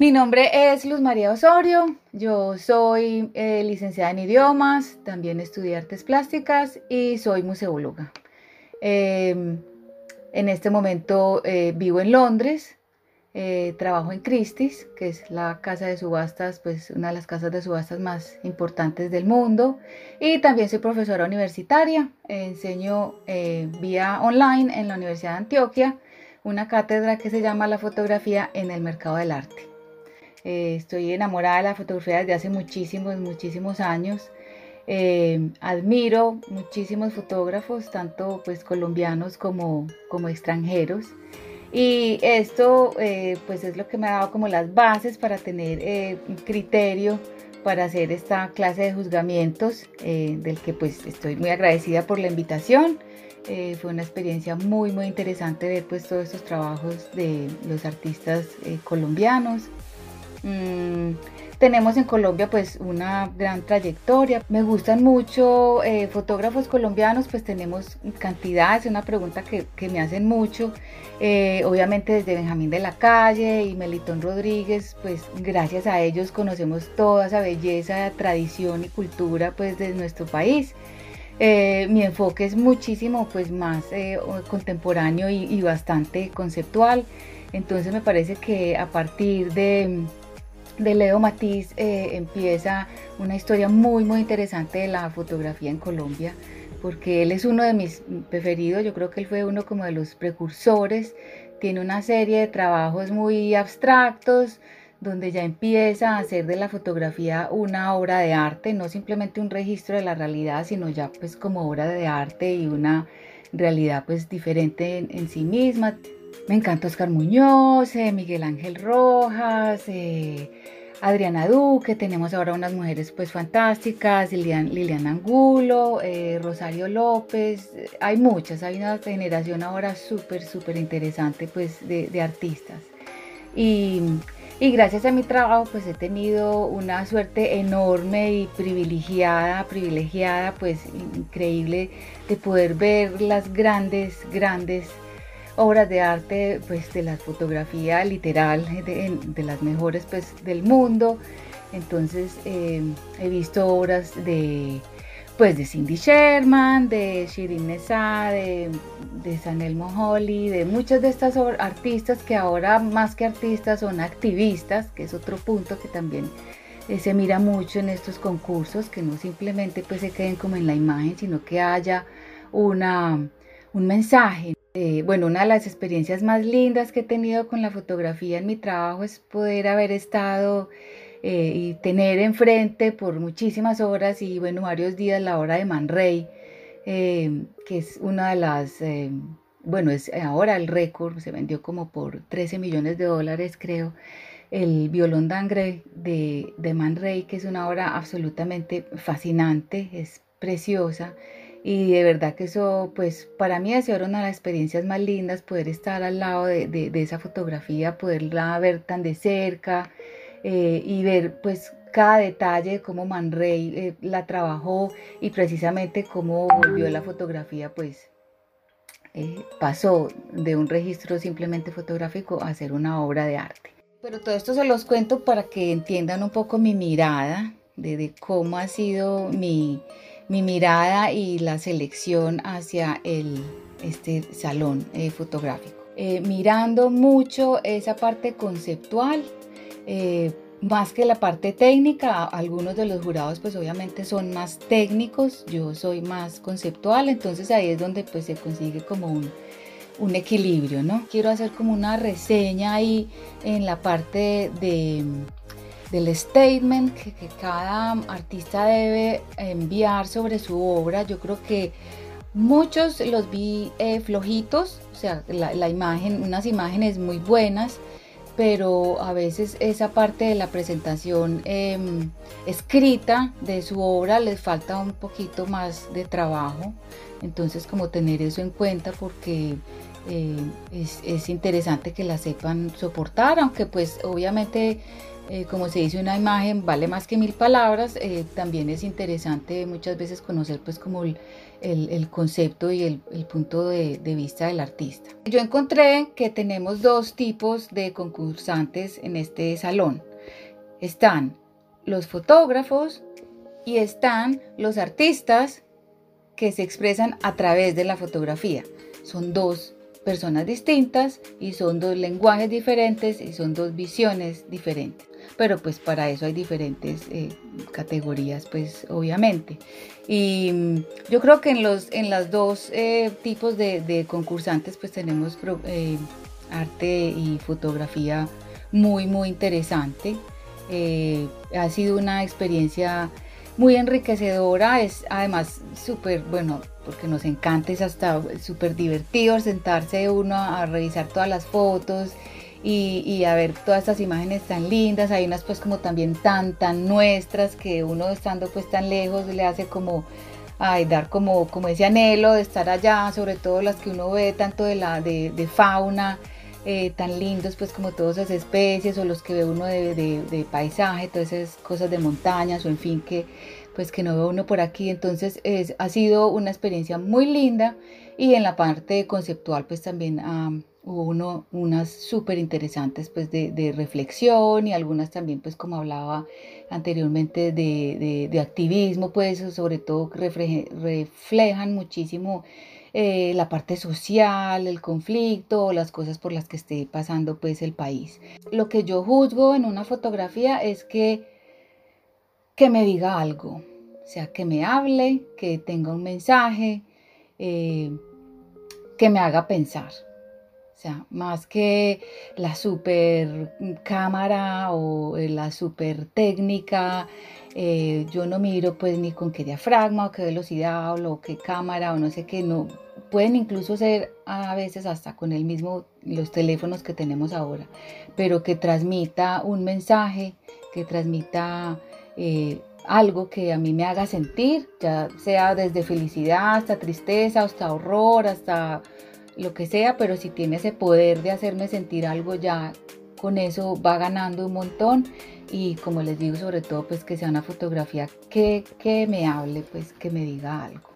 Mi nombre es Luz María Osorio, yo soy eh, licenciada en idiomas, también estudié artes plásticas y soy museóloga. Em, en este momento eh, vivo en Londres, eh, trabajo en Christie's, que es la casa de subastas, pues una de las casas de subastas más importantes del mundo. Y también soy profesora universitaria, enseño vía online en la Universidad de Antioquia, una cátedra que se llama La fotografía en el mercado del arte. Eh, estoy enamorada de la fotografía desde hace muchísimos, muchísimos años. Eh, admiro muchísimos fotógrafos, tanto pues colombianos como, como extranjeros. Y esto eh, pues es lo que me ha dado como las bases para tener un criterio para hacer esta clase de juzgamientos, del que pues estoy muy agradecida por la invitación. fue una experiencia muy muy interesante ver pues todos estos trabajos de los artistas colombianos. Mm, tenemos en Colombia pues una gran trayectoria. Me gustan mucho eh, fotógrafos colombianos, pues tenemos cantidad, es una pregunta que, me hacen mucho. Eh, obviamente desde Benjamín de la Calle y Melitón Rodríguez, pues gracias a ellos conocemos toda esa belleza, tradición y cultura pues de nuestro país. Eh, mi enfoque es muchísimo pues más contemporáneo y bastante conceptual. Entonces me parece que a partir de de Leo Matiz eh, empieza una historia muy muy interesante de la fotografía en Colombia porque él es uno de mis preferidos, yo creo que él fue uno como de los precursores, tiene una serie de trabajos muy abstractos donde ya empieza a hacer de la fotografía una obra de arte, no simplemente un registro de la realidad, sino ya pues como obra de arte y una realidad pues diferente en sí misma. Me encanta Oscar Muñoz, eh, Miguel Ángel Rojas, eh, Adriana Duque, tenemos ahora unas mujeres pues fantásticas, Liliana Angulo, eh, Rosario López, hay muchas, hay una generación ahora súper, súper interesante pues de, artistas. Y, y, gracias a mi trabajo pues he tenido una suerte enorme y privilegiada, privilegiada pues increíble de poder ver las grandes, grandes obras de arte pues de la fotografía literal de, las mejores pues del mundo. Entonces eh, he visto obras de pues de Cindy Sherman de Shirin Nessa de, de Sanelmo Holly de muchas de estas artistas que ahora más que artistas son activistas que es otro punto que también eh, se mira mucho en estos concursos que no simplemente pues se queden como en la imagen sino que haya una un mensaje eh, bueno, una de las experiencias más lindas que he tenido con la fotografía en mi trabajo es poder haber estado eh, y tener enfrente por muchísimas horas y bueno, varios días la obra de Man Ray, eh, que es una de las, bueno, es ahora el récord, se vendió como por 13 millones de dólares creo, el violón d'angre de, de Man Ray, que es una obra absolutamente fascinante, es preciosa. Y de verdad que eso, pues para mí ha sido una de las experiencias más lindas, poder estar al lado de, esa fotografía, poderla ver tan de cerca eh, y ver pues cada detalle de cómo Man Ray eh, la trabajó y precisamente cómo volvió la fotografía pues eh, pasó de un registro simplemente fotográfico a ser una obra de arte. Pero todo esto se los cuento para que entiendan un poco mi mirada de cómo ha sido mi, mi mirada y la selección hacia el, este salón eh, fotográfico. Eh, mirando mucho esa parte conceptual, eh, más que la parte técnica, algunos de los jurados pues obviamente son más técnicos, yo soy más conceptual, entonces ahí es donde pues se consigue como un, un equilibrio, ¿no? Quiero hacer como una reseña ahí en la parte de del statement que, cada artista debe enviar sobre su obra. Yo creo que muchos los vi eh, flojitos, o sea, la, imagen, unas imágenes muy buenas, pero a veces esa parte de la presentación em, escrita de su obra les falta un poquito más de trabajo. Entonces, como tener eso en cuenta porque eh, es, es interesante que la sepan soportar, aunque pues obviamente eh, como se dice, una imagen vale más que mil palabras, eh, también es interesante muchas veces conocer pues como el, concepto y el, punto de, de, vista del artista. Yo encontré que tenemos dos tipos de concursantes en este salón. Están los fotógrafos y están los artistas que se expresan a través de la fotografía. Son dos personas distintas y son dos lenguajes diferentes y son dos visiones diferentes pero pues para eso hay diferentes eh, categorías, pues obviamente. Y mm, yo creo que en los en las dos eh, tipos de, concursantes pues tenemos eh, arte y fotografía muy muy interesante. ha sido una experiencia muy enriquecedora, es además súper, bueno, porque nos encanta, es hasta súper divertido sentarse uno a revisar todas las fotos y, a ver todas estas imágenes tan lindas, hay unas pues como también tan, tan nuestras que uno estando pues tan lejos le hace como, ay, dar como, como ese anhelo de estar allá, sobre todo las que uno ve tanto de, la, de, fauna, eh, tan lindos pues como todas esas especies o los que ve uno de, paisaje, todas esas cosas de montañas o en fin que pues que no ve uno por aquí, entonces es, ha sido una experiencia muy linda y en la parte conceptual pues también hubo uno, unas súper interesantes pues de, reflexión y algunas también pues como hablaba anteriormente de, activismo pues sobre todo reflejan muchísimo eh, la parte social, el conflicto, las cosas por las que esté pasando pues el país. Lo que yo juzgo en una fotografía es que, que me diga algo, o sea, que me hable, que tenga un mensaje, eh, que me haga pensar. O sea, más que la super cámara o eh, la super técnica, eh, yo no miro pues ni con qué diafragma o qué velocidad o qué cámara o no sé qué, no. Pueden incluso ser a veces hasta con el mismo, los teléfonos que tenemos ahora, pero que transmita un mensaje, que transmita eh, algo que a mí me haga sentir, ya sea desde felicidad hasta tristeza, hasta horror, hasta lo que sea, pero si tiene ese poder de hacerme sentir algo ya con eso va ganando un montón. Y como les digo sobre todo pues que sea una fotografía que, que me hable pues que me diga algo